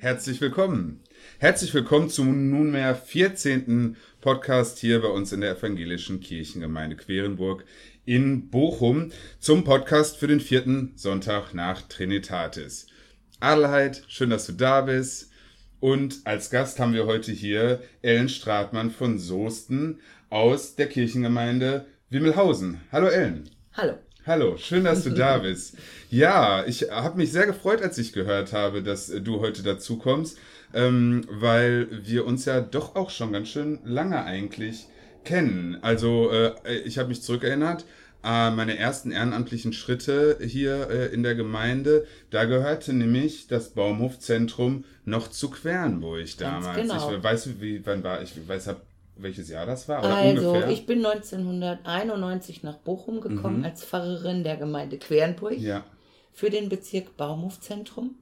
Herzlich willkommen. Herzlich willkommen zum nunmehr 14. Podcast hier bei uns in der Evangelischen Kirchengemeinde Querenburg in Bochum zum Podcast für den vierten Sonntag nach Trinitatis. Adelheid, schön, dass du da bist. Und als Gast haben wir heute hier Ellen Stratmann von Soesten aus der Kirchengemeinde Wimmelhausen. Hallo Ellen. Hallo. Hallo, schön, dass du da bist. Ja, ich habe mich sehr gefreut, als ich gehört habe, dass du heute dazu kommst, ähm, weil wir uns ja doch auch schon ganz schön lange eigentlich kennen. Also äh, ich habe mich zurückerinnert, äh, meine ersten ehrenamtlichen Schritte hier äh, in der Gemeinde, da gehörte nämlich das Baumhofzentrum noch zu Quernburg damals. Ganz genau. Ich weiß, wie, wann war ich, weiß, hab welches Jahr das war? Also, ungefähr? ich bin 1991 nach Bochum gekommen mhm. als Pfarrerin der Gemeinde Quernburg ja. für den Bezirk Baumhofzentrum.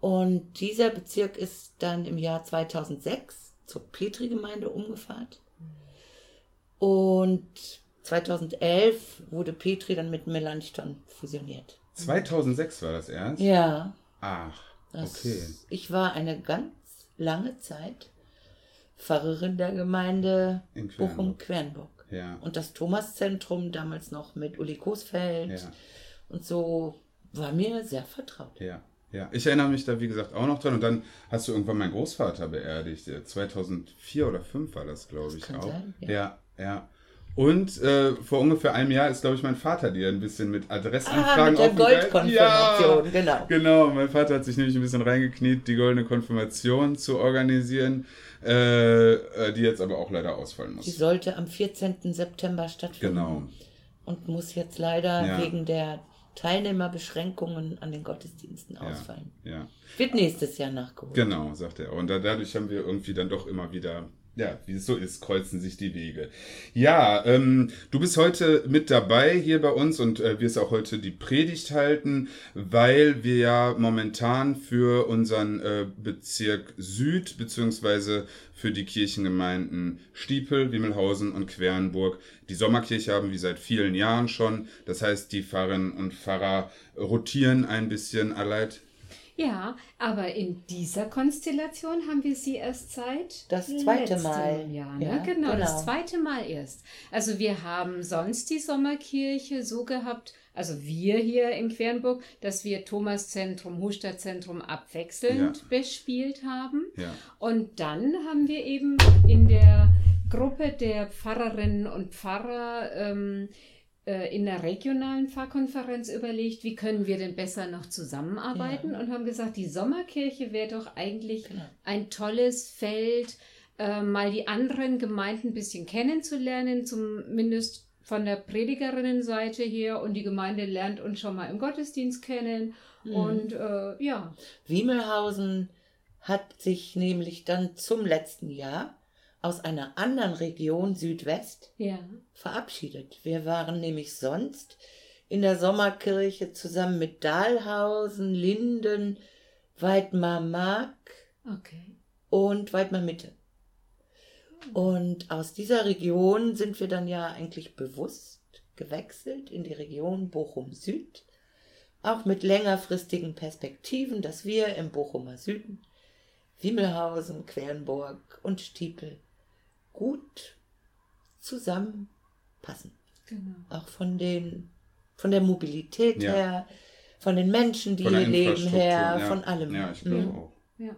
Und dieser Bezirk ist dann im Jahr 2006 zur Petri-Gemeinde umgefahrt. Und 2011 wurde Petri dann mit Melanchthon fusioniert. 2006 war das erst? Ja. Ach, okay. Das, ich war eine ganz lange Zeit Pfarrerin der Gemeinde Bochum-Quernburg. Ja. Und das Thomaszentrum damals noch mit Uli Kosfeld ja. und so war mir sehr vertraut. Ja. Ja, ich erinnere mich da, wie gesagt, auch noch dran. Und dann hast du irgendwann meinen Großvater beerdigt. 2004 oder 2005 war das, glaube ich, auch. Sein, ja. ja, ja. Und äh, vor ungefähr einem Jahr ist, glaube ich, mein Vater dir ein bisschen mit Adressanfragen ah, mit der Goldkonfirmation, ja, genau. Genau, mein Vater hat sich nämlich ein bisschen reingekniet, die goldene Konfirmation zu organisieren, äh, äh die jetzt aber auch leider ausfallen muss. Die sollte am 14. September stattfinden. Genau. Und muss jetzt leider ja. wegen der Teilnehmerbeschränkungen an den Gottesdiensten ausfallen. Ja. Wird nächstes Jahr nachgeholt. Genau, sagt er. Und dadurch haben wir irgendwie dann doch immer wieder ja, wie es so ist, kreuzen sich die Wege. Ja, ähm, du bist heute mit dabei hier bei uns und äh, wirst auch heute die Predigt halten, weil wir ja momentan für unseren äh, Bezirk Süd beziehungsweise für die Kirchengemeinden Stiepel, Wimmelhausen und Quernburg die Sommerkirche haben, wie seit vielen Jahren schon. Das heißt, die Pfarrerinnen und Pfarrer rotieren ein bisschen. Allein ja, aber in dieser Konstellation haben wir sie erst seit das zweite Mal. Jahr, ne? ja, genau, genau, das zweite Mal erst. Also wir haben sonst die Sommerkirche so gehabt, also wir hier in Quernburg, dass wir Thomaszentrum, Hustadzentrum abwechselnd ja. bespielt haben. Ja. Und dann haben wir eben in der Gruppe der Pfarrerinnen und Pfarrer ähm, äh, in der regionalen Pfarrkonferenz überlegt, wie können wir denn besser noch zusammenarbeiten ja. und haben gesagt, die Sommerkirche wäre doch eigentlich genau. ein tolles Feld, äh, mal die anderen Gemeinden ein bisschen kennenzulernen, zumindest von der Predigerinnenseite her und die Gemeinde lernt uns schon mal im Gottesdienst kennen mhm. und äh, ja. Wiemelhausen hat sich nämlich dann zum letzten Jahr aus einer anderen Region Südwest ja. verabschiedet. Wir waren nämlich sonst in der Sommerkirche zusammen mit Dahlhausen, Linden, Weidmar-Mark okay. und Weidmar-Mitte. Und aus dieser Region sind wir dann ja eigentlich bewusst gewechselt in die Region Bochum Süd, auch mit längerfristigen Perspektiven, dass wir im Bochumer Süden, Wimmelhausen, Quernburg und Stiepel gut zusammenpassen. Genau. Auch von den von der Mobilität ja. her, von den Menschen, die hier leben her, ja. von allem. Ja, ich glaube mhm. auch. Ja.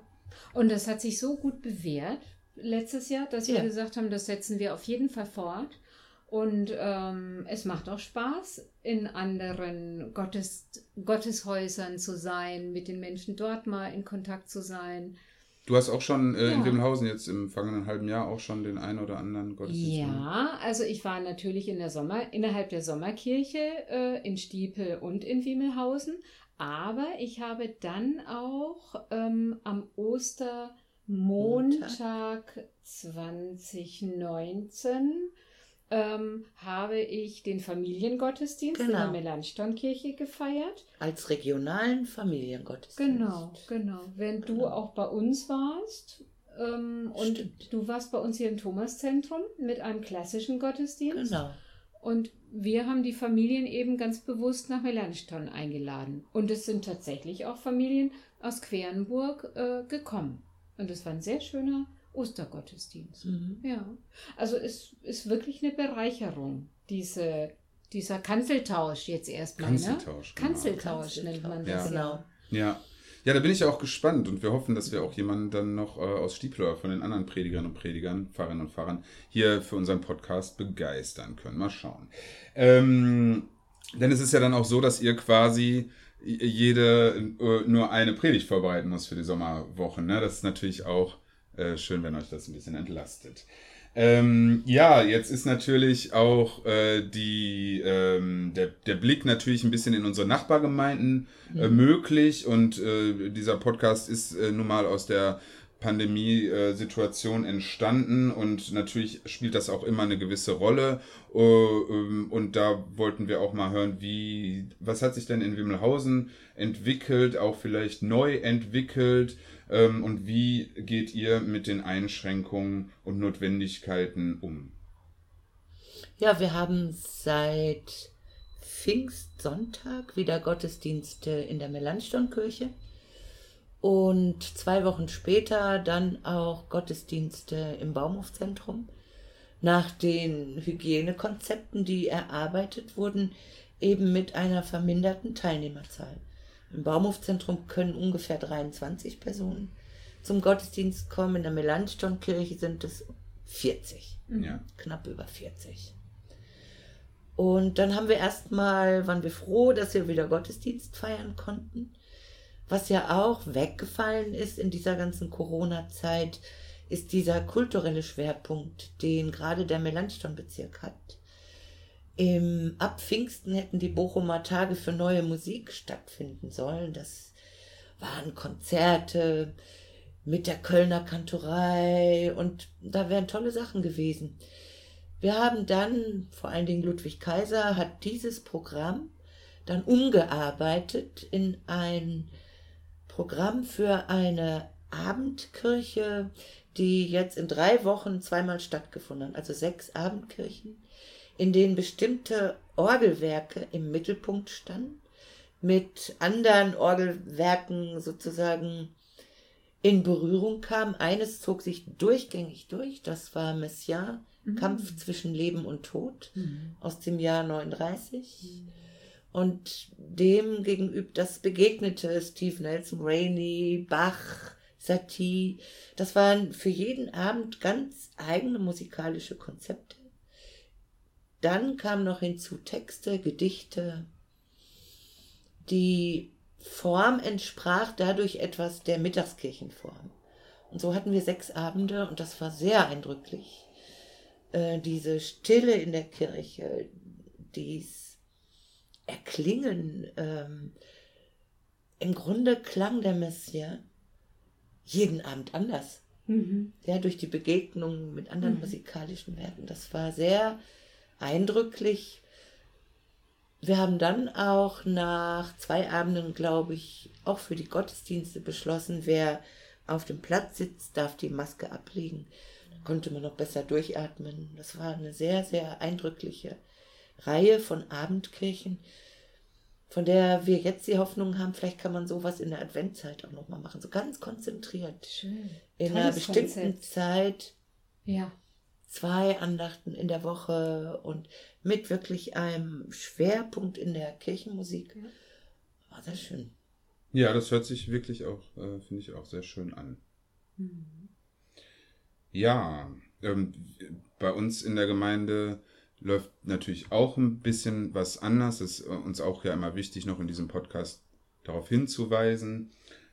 Und das hat sich so gut bewährt letztes Jahr, dass wir gesagt haben, das setzen wir auf jeden Fall fort. Und ähm, es macht auch Spaß, in anderen Gottes, Gotteshäusern zu sein, mit den Menschen dort mal in Kontakt zu sein. Du hast auch schon äh, ja. in Wimmelhausen jetzt im vergangenen halben Jahr auch schon den einen oder anderen Gottesdienst. Ja, also ich war natürlich in der Sommer, innerhalb der Sommerkirche äh, in Stiepel und in Wimmelhausen, aber ich habe dann auch ähm, am Ostermontag Montag. 2019 ähm, habe ich den Familiengottesdienst genau. in der genau. Melanchthon-Kirche gefeiert. Als regionalen Familiengottesdienst. Genau, genau. Wenn genau. du auch bei uns warst ähm, und Stimmt. du warst bei uns hier im Thomaszentrum mit einem klassischen Gottesdienst. Genau. Und wir haben die Familien eben ganz bewusst nach Melanchthon eingeladen. Und es sind tatsächlich auch Familien aus Querenburg äh, gekommen. Und es war ein sehr schöner Ostergottesdienst. Mhm. Ja, also es ist wirklich eine Bereicherung, diese, dieser Kanzeltausch jetzt erstmal. Kanzeltausch. Ne? Kanzeltausch, genau. nennt man das. Ja. Genau. Ja. Ja, da bin ich auch gespannt und wir hoffen, dass wir auch jemanden dann noch äh, aus Stiepler von den anderen Predigern und Predigern, Pfarrerinnen und Pfarrern hier für unseren Podcast begeistern können. Mal schauen. Ähm, denn es ist ja dann auch so, dass ihr quasi jede äh, nur eine Predigt vorbereiten muss für die Sommerwochen. Ne? Das ist natürlich auch äh, schön, wenn euch das ein bisschen entlastet. Ähm, ja, jetzt ist natürlich auch äh, die, ähm, der, der Blick natürlich ein bisschen in unsere Nachbargemeinden äh, mhm. möglich und äh, dieser Podcast ist äh, nun mal aus der Pandemiesituation entstanden und natürlich spielt das auch immer eine gewisse Rolle. Äh, ähm, und da wollten wir auch mal hören, wie, was hat sich denn in Wimmelhausen entwickelt, auch vielleicht neu entwickelt ähm, und wie geht ihr mit den Einschränkungen und Notwendigkeiten um? Ja, wir haben seit Pfingstsonntag wieder Gottesdienste in der Melanchthon-Kirche und zwei Wochen später dann auch Gottesdienste im Baumhofzentrum nach den Hygienekonzepten, die erarbeitet wurden, eben mit einer verminderten Teilnehmerzahl. Im Baumhofzentrum können ungefähr 23 Personen zum Gottesdienst kommen. In der Melanchthon-Kirche sind es 40. Ja. Knapp über 40. Und dann haben wir erstmal, waren wir froh, dass wir wieder Gottesdienst feiern konnten. Was ja auch weggefallen ist in dieser ganzen Corona-Zeit, ist dieser kulturelle Schwerpunkt, den gerade der Melanchthon-Bezirk hat. Im Ab Pfingsten hätten die Bochumer Tage für neue Musik stattfinden sollen. Das waren Konzerte mit der Kölner Kantorei und da wären tolle Sachen gewesen. Wir haben dann, vor allen Dingen Ludwig Kaiser, hat dieses Programm dann umgearbeitet in ein Programm für eine Abendkirche, die jetzt in drei Wochen zweimal stattgefunden hat, also sechs Abendkirchen, in denen bestimmte Orgelwerke im Mittelpunkt standen, mit anderen Orgelwerken sozusagen in Berührung kamen. Eines zog sich durchgängig durch, das war Messiaen, mhm. Kampf zwischen Leben und Tod mhm. aus dem Jahr 39. Mhm. Und dem gegenüber, das begegnete Steve Nelson, Rainey, Bach, Satie. Das waren für jeden Abend ganz eigene musikalische Konzepte. Dann kamen noch hinzu Texte, Gedichte. Die Form entsprach dadurch etwas der Mittagskirchenform. Und so hatten wir sechs Abende und das war sehr eindrücklich. Äh, diese Stille in der Kirche, dies Erklingen, ähm, im Grunde klang der Messias jeden Abend anders. Mhm. Ja, durch die Begegnung mit anderen mhm. musikalischen Werken. Das war sehr eindrücklich. Wir haben dann auch nach zwei Abenden, glaube ich, auch für die Gottesdienste beschlossen, wer auf dem Platz sitzt, darf die Maske ablegen. Da konnte man noch besser durchatmen. Das war eine sehr, sehr eindrückliche Reihe von Abendkirchen, von der wir jetzt die Hoffnung haben, vielleicht kann man sowas in der Adventzeit auch nochmal machen, so ganz konzentriert. Schön. In Tolles einer bestimmten Konzept. Zeit. Ja. Zwei Andachten in der Woche und mit wirklich einem Schwerpunkt in der Kirchenmusik. War sehr schön. Ja, das hört sich wirklich auch, äh, finde ich auch sehr schön an. Mhm. Ja, ähm, bei uns in der Gemeinde läuft natürlich auch ein bisschen was anders. Es ist uns auch ja immer wichtig, noch in diesem Podcast darauf hinzuweisen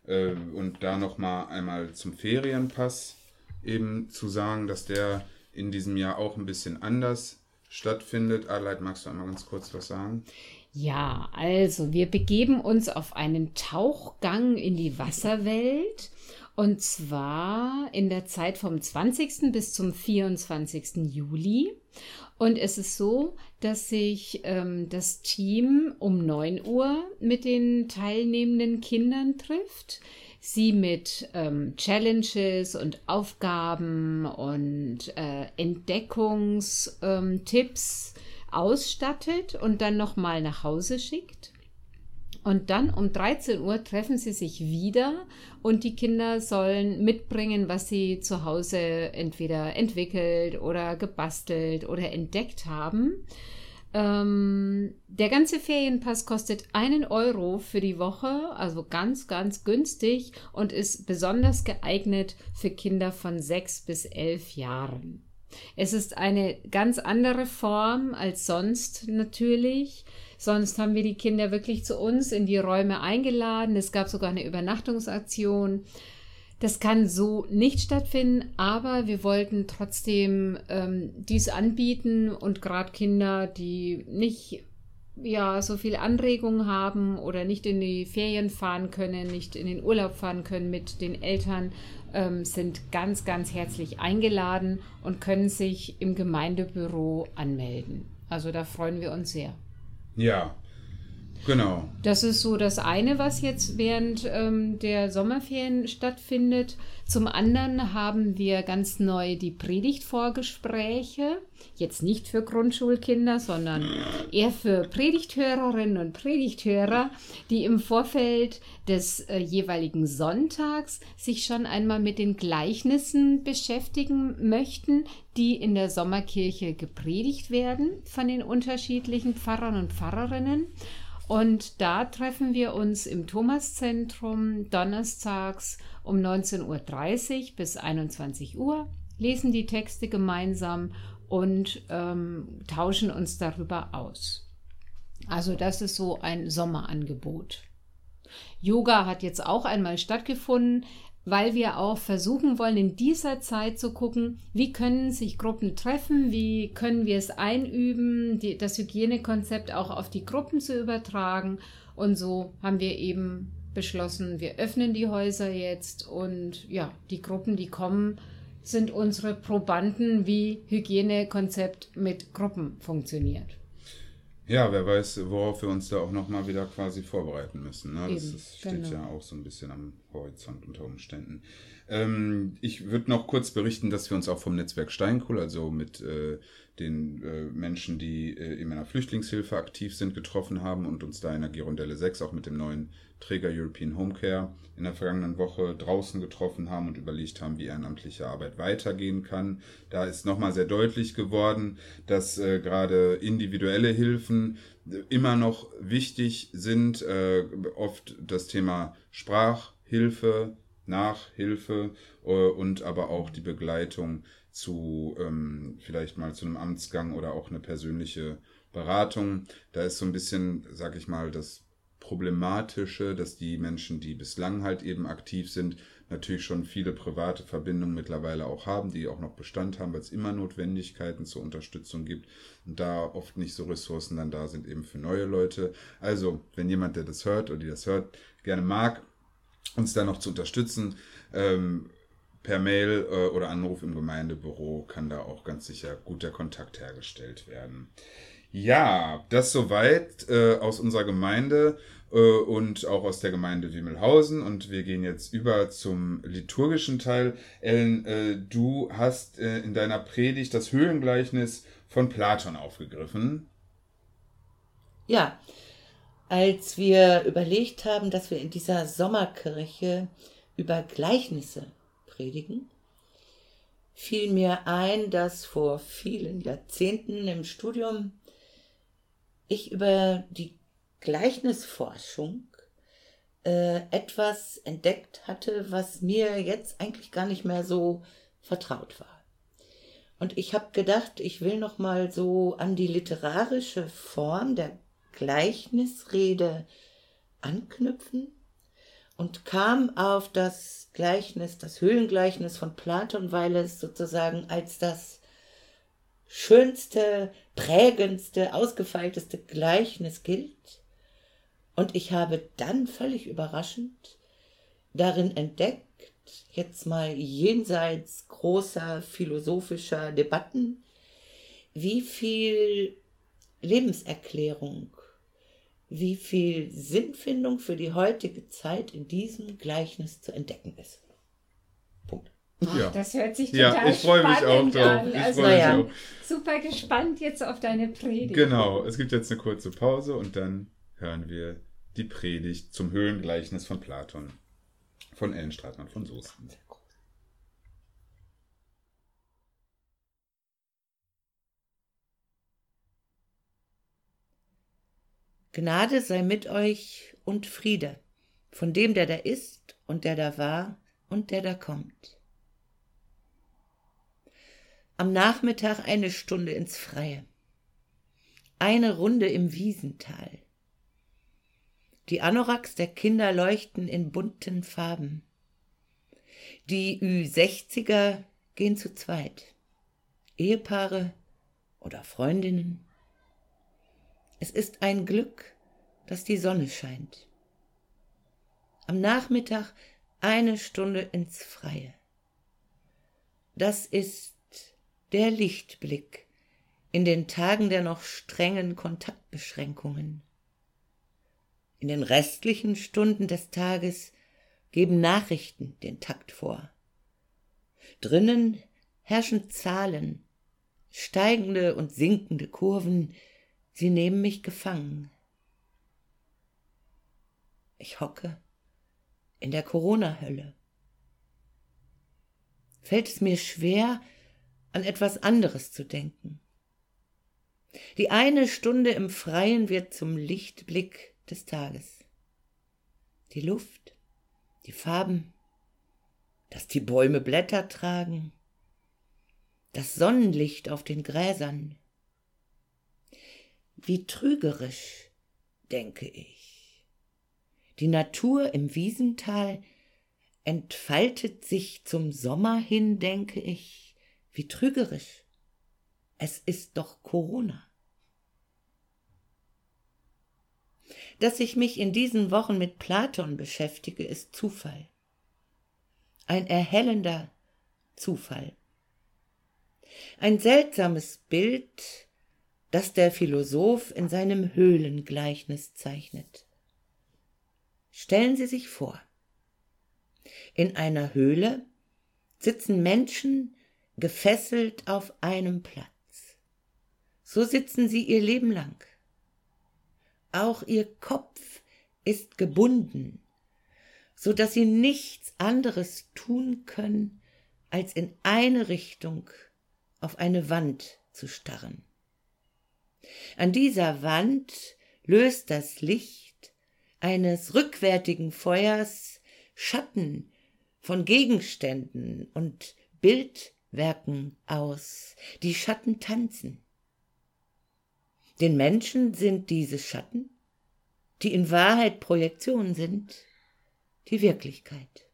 äh, und da nochmal einmal zum Ferienpass eben zu sagen, dass der in diesem Jahr auch ein bisschen anders stattfindet. Adelheid, magst du einmal ganz kurz was sagen? Ja, also wir begeben uns auf einen Tauchgang in die Wasserwelt. Und zwar in der Zeit vom 20. bis zum 24. Juli. Und es ist so, dass sich ähm, das Team um 9 Uhr mit den teilnehmenden Kindern trifft, sie mit ähm, Challenges und Aufgaben und äh, Entdeckungstipps ähm, ausstattet und dann nochmal nach Hause schickt. Und dann um 13 Uhr treffen sie sich wieder und die Kinder sollen mitbringen, was sie zu Hause entweder entwickelt oder gebastelt oder entdeckt haben. Ähm, der ganze Ferienpass kostet einen Euro für die Woche, also ganz, ganz günstig und ist besonders geeignet für Kinder von sechs bis elf Jahren. Es ist eine ganz andere Form als sonst natürlich. Sonst haben wir die Kinder wirklich zu uns in die Räume eingeladen. Es gab sogar eine Übernachtungsaktion. Das kann so nicht stattfinden, aber wir wollten trotzdem ähm, dies anbieten und gerade Kinder, die nicht ja so viel Anregung haben oder nicht in die Ferien fahren können, nicht in den Urlaub fahren können mit den Eltern, ähm, sind ganz, ganz herzlich eingeladen und können sich im Gemeindebüro anmelden. Also da freuen wir uns sehr. Ja, Genau. Das ist so das eine, was jetzt während ähm, der Sommerferien stattfindet. Zum anderen haben wir ganz neu die Predigtvorgespräche. Jetzt nicht für Grundschulkinder, sondern eher für Predigthörerinnen und Predigthörer, die im Vorfeld des äh, jeweiligen Sonntags sich schon einmal mit den Gleichnissen beschäftigen möchten, die in der Sommerkirche gepredigt werden von den unterschiedlichen Pfarrern und Pfarrerinnen. Und da treffen wir uns im Thomaszentrum donnerstags um 19.30 Uhr bis 21 Uhr, lesen die Texte gemeinsam und ähm, tauschen uns darüber aus. Also das ist so ein Sommerangebot. Yoga hat jetzt auch einmal stattgefunden weil wir auch versuchen wollen, in dieser Zeit zu gucken, wie können sich Gruppen treffen, wie können wir es einüben, die, das Hygienekonzept auch auf die Gruppen zu übertragen. Und so haben wir eben beschlossen, wir öffnen die Häuser jetzt und ja, die Gruppen, die kommen, sind unsere Probanden, wie Hygienekonzept mit Gruppen funktioniert. Ja, wer weiß, worauf wir uns da auch nochmal wieder quasi vorbereiten müssen. Ne? Das, das steht genau. ja auch so ein bisschen am Horizont unter Umständen. Ähm, ich würde noch kurz berichten, dass wir uns auch vom Netzwerk Steinkohl, also mit äh, den äh, Menschen, die äh, in meiner Flüchtlingshilfe aktiv sind, getroffen haben und uns da in der Girondelle 6 auch mit dem neuen Träger European Home Care in der vergangenen Woche draußen getroffen haben und überlegt haben, wie ehrenamtliche Arbeit weitergehen kann. Da ist nochmal sehr deutlich geworden, dass äh, gerade individuelle Hilfen äh, immer noch wichtig sind. Äh, oft das Thema Sprachhilfe, Nachhilfe äh, und aber auch die Begleitung zu ähm, vielleicht mal zu einem Amtsgang oder auch eine persönliche Beratung. Da ist so ein bisschen, sag ich mal, das Problematische, dass die Menschen, die bislang halt eben aktiv sind, natürlich schon viele private Verbindungen mittlerweile auch haben, die auch noch Bestand haben, weil es immer Notwendigkeiten zur Unterstützung gibt und da oft nicht so Ressourcen dann da sind eben für neue Leute. Also, wenn jemand, der das hört oder die das hört, gerne mag, uns da noch zu unterstützen, ähm, per Mail äh, oder Anruf im Gemeindebüro kann da auch ganz sicher guter Kontakt hergestellt werden. Ja, das soweit äh, aus unserer Gemeinde äh, und auch aus der Gemeinde Wimmelhausen. Und wir gehen jetzt über zum liturgischen Teil. Ellen, äh, du hast äh, in deiner Predigt das Höhlengleichnis von Platon aufgegriffen. Ja, als wir überlegt haben, dass wir in dieser Sommerkirche über Gleichnisse predigen, fiel mir ein, dass vor vielen Jahrzehnten im Studium ich über die Gleichnisforschung äh, etwas entdeckt hatte, was mir jetzt eigentlich gar nicht mehr so vertraut war. Und ich habe gedacht, ich will noch mal so an die literarische Form der Gleichnisrede anknüpfen und kam auf das Gleichnis, das Höhlengleichnis von Platon, weil es sozusagen als das schönste, prägendste, ausgefeilteste Gleichnis gilt. Und ich habe dann völlig überraschend darin entdeckt, jetzt mal jenseits großer philosophischer Debatten, wie viel Lebenserklärung, wie viel Sinnfindung für die heutige Zeit in diesem Gleichnis zu entdecken ist. Punkt. Ach, ja. Das hört sich total ja, ich freue mich auch drauf. an. Ich also, ja. auch. Super gespannt jetzt auf deine Predigt. Genau, es gibt jetzt eine kurze Pause und dann hören wir die Predigt zum Höhlengleichnis von Platon von Ellen Stratmann von Soesten. Gnade sei mit euch und Friede von dem, der da ist und der da war und der da kommt. Am Nachmittag eine Stunde ins Freie. Eine Runde im Wiesental. Die Anoraks der Kinder leuchten in bunten Farben. Die Ü60er gehen zu zweit. Ehepaare oder Freundinnen. Es ist ein Glück, dass die Sonne scheint. Am Nachmittag eine Stunde ins Freie. Das ist der Lichtblick in den Tagen der noch strengen Kontaktbeschränkungen. In den restlichen Stunden des Tages geben Nachrichten den Takt vor. Drinnen herrschen Zahlen, steigende und sinkende Kurven, sie nehmen mich gefangen. Ich hocke in der Corona-Hölle. Fällt es mir schwer, an etwas anderes zu denken. Die eine Stunde im Freien wird zum Lichtblick des Tages. Die Luft, die Farben, dass die Bäume Blätter tragen, das Sonnenlicht auf den Gräsern. Wie trügerisch, denke ich. Die Natur im Wiesental entfaltet sich zum Sommer hin, denke ich. Wie trügerisch. Es ist doch Corona. Dass ich mich in diesen Wochen mit Platon beschäftige, ist Zufall. Ein erhellender Zufall. Ein seltsames Bild, das der Philosoph in seinem Höhlengleichnis zeichnet. Stellen Sie sich vor, in einer Höhle sitzen Menschen gefesselt auf einem Platz. So sitzen sie ihr Leben lang. Auch ihr Kopf ist gebunden, so dass sie nichts anderes tun können, als in eine Richtung auf eine Wand zu starren. An dieser Wand löst das Licht eines rückwärtigen Feuers Schatten von Gegenständen und Bildwerken aus. Die Schatten tanzen. Den Menschen sind diese Schatten, die in Wahrheit Projektionen sind, die Wirklichkeit.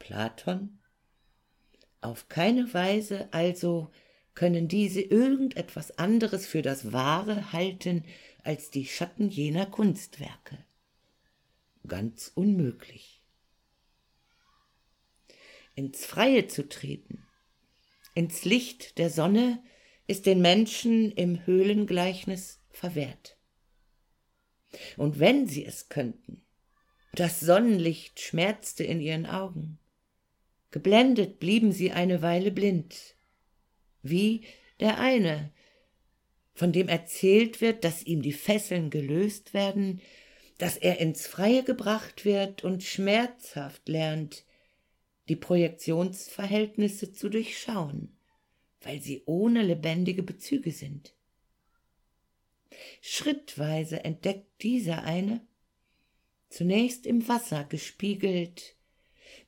Platon auf keine Weise also können diese irgendetwas anderes für das Wahre halten als die Schatten jener Kunstwerke. Ganz unmöglich. Ins Freie zu treten, ins Licht der Sonne ist den Menschen im Höhlengleichnis verwehrt. Und wenn sie es könnten, das Sonnenlicht schmerzte in ihren Augen. Geblendet blieben sie eine Weile blind, wie der eine, von dem erzählt wird, dass ihm die Fesseln gelöst werden, dass er ins Freie gebracht wird und schmerzhaft lernt, die Projektionsverhältnisse zu durchschauen weil sie ohne lebendige Bezüge sind. Schrittweise entdeckt dieser eine, zunächst im Wasser gespiegelt,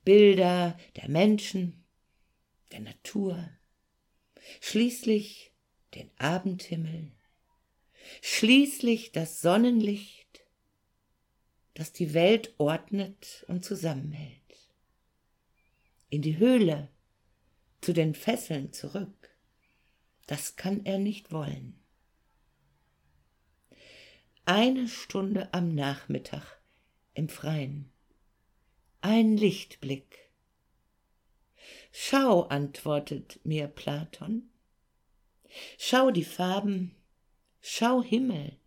Bilder der Menschen, der Natur, schließlich den Abendhimmel, schließlich das Sonnenlicht, das die Welt ordnet und zusammenhält. In die Höhle, zu den Fesseln zurück. Das kann er nicht wollen. Eine Stunde am Nachmittag im Freien. Ein Lichtblick. Schau, antwortet mir Platon. Schau die Farben, schau Himmel,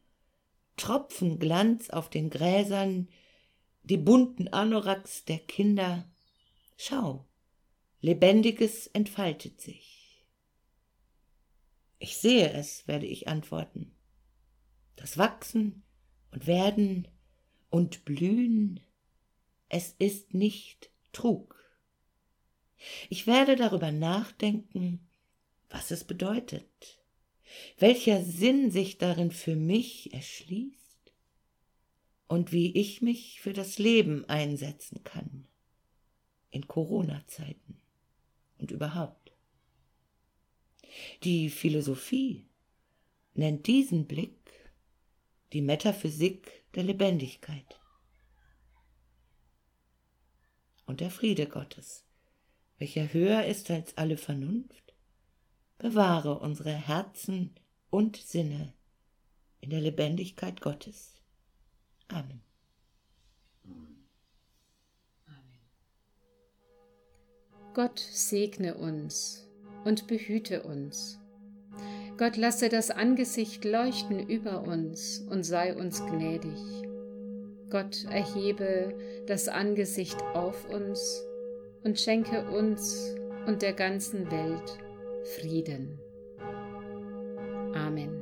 Tropfen Glanz auf den Gräsern, die bunten Anoraks der Kinder. Schau, Lebendiges entfaltet sich. Ich sehe es, werde ich antworten. Das Wachsen, und werden und blühen, es ist nicht Trug. Ich werde darüber nachdenken, was es bedeutet, welcher Sinn sich darin für mich erschließt und wie ich mich für das Leben einsetzen kann in Corona-Zeiten und überhaupt. Die Philosophie nennt diesen Blick die Metaphysik der Lebendigkeit. Und der Friede Gottes, welcher höher ist als alle Vernunft, bewahre unsere Herzen und Sinne in der Lebendigkeit Gottes. Amen. Gott segne uns und behüte uns. Gott lasse das Angesicht leuchten über uns und sei uns gnädig. Gott erhebe das Angesicht auf uns und schenke uns und der ganzen Welt Frieden. Amen.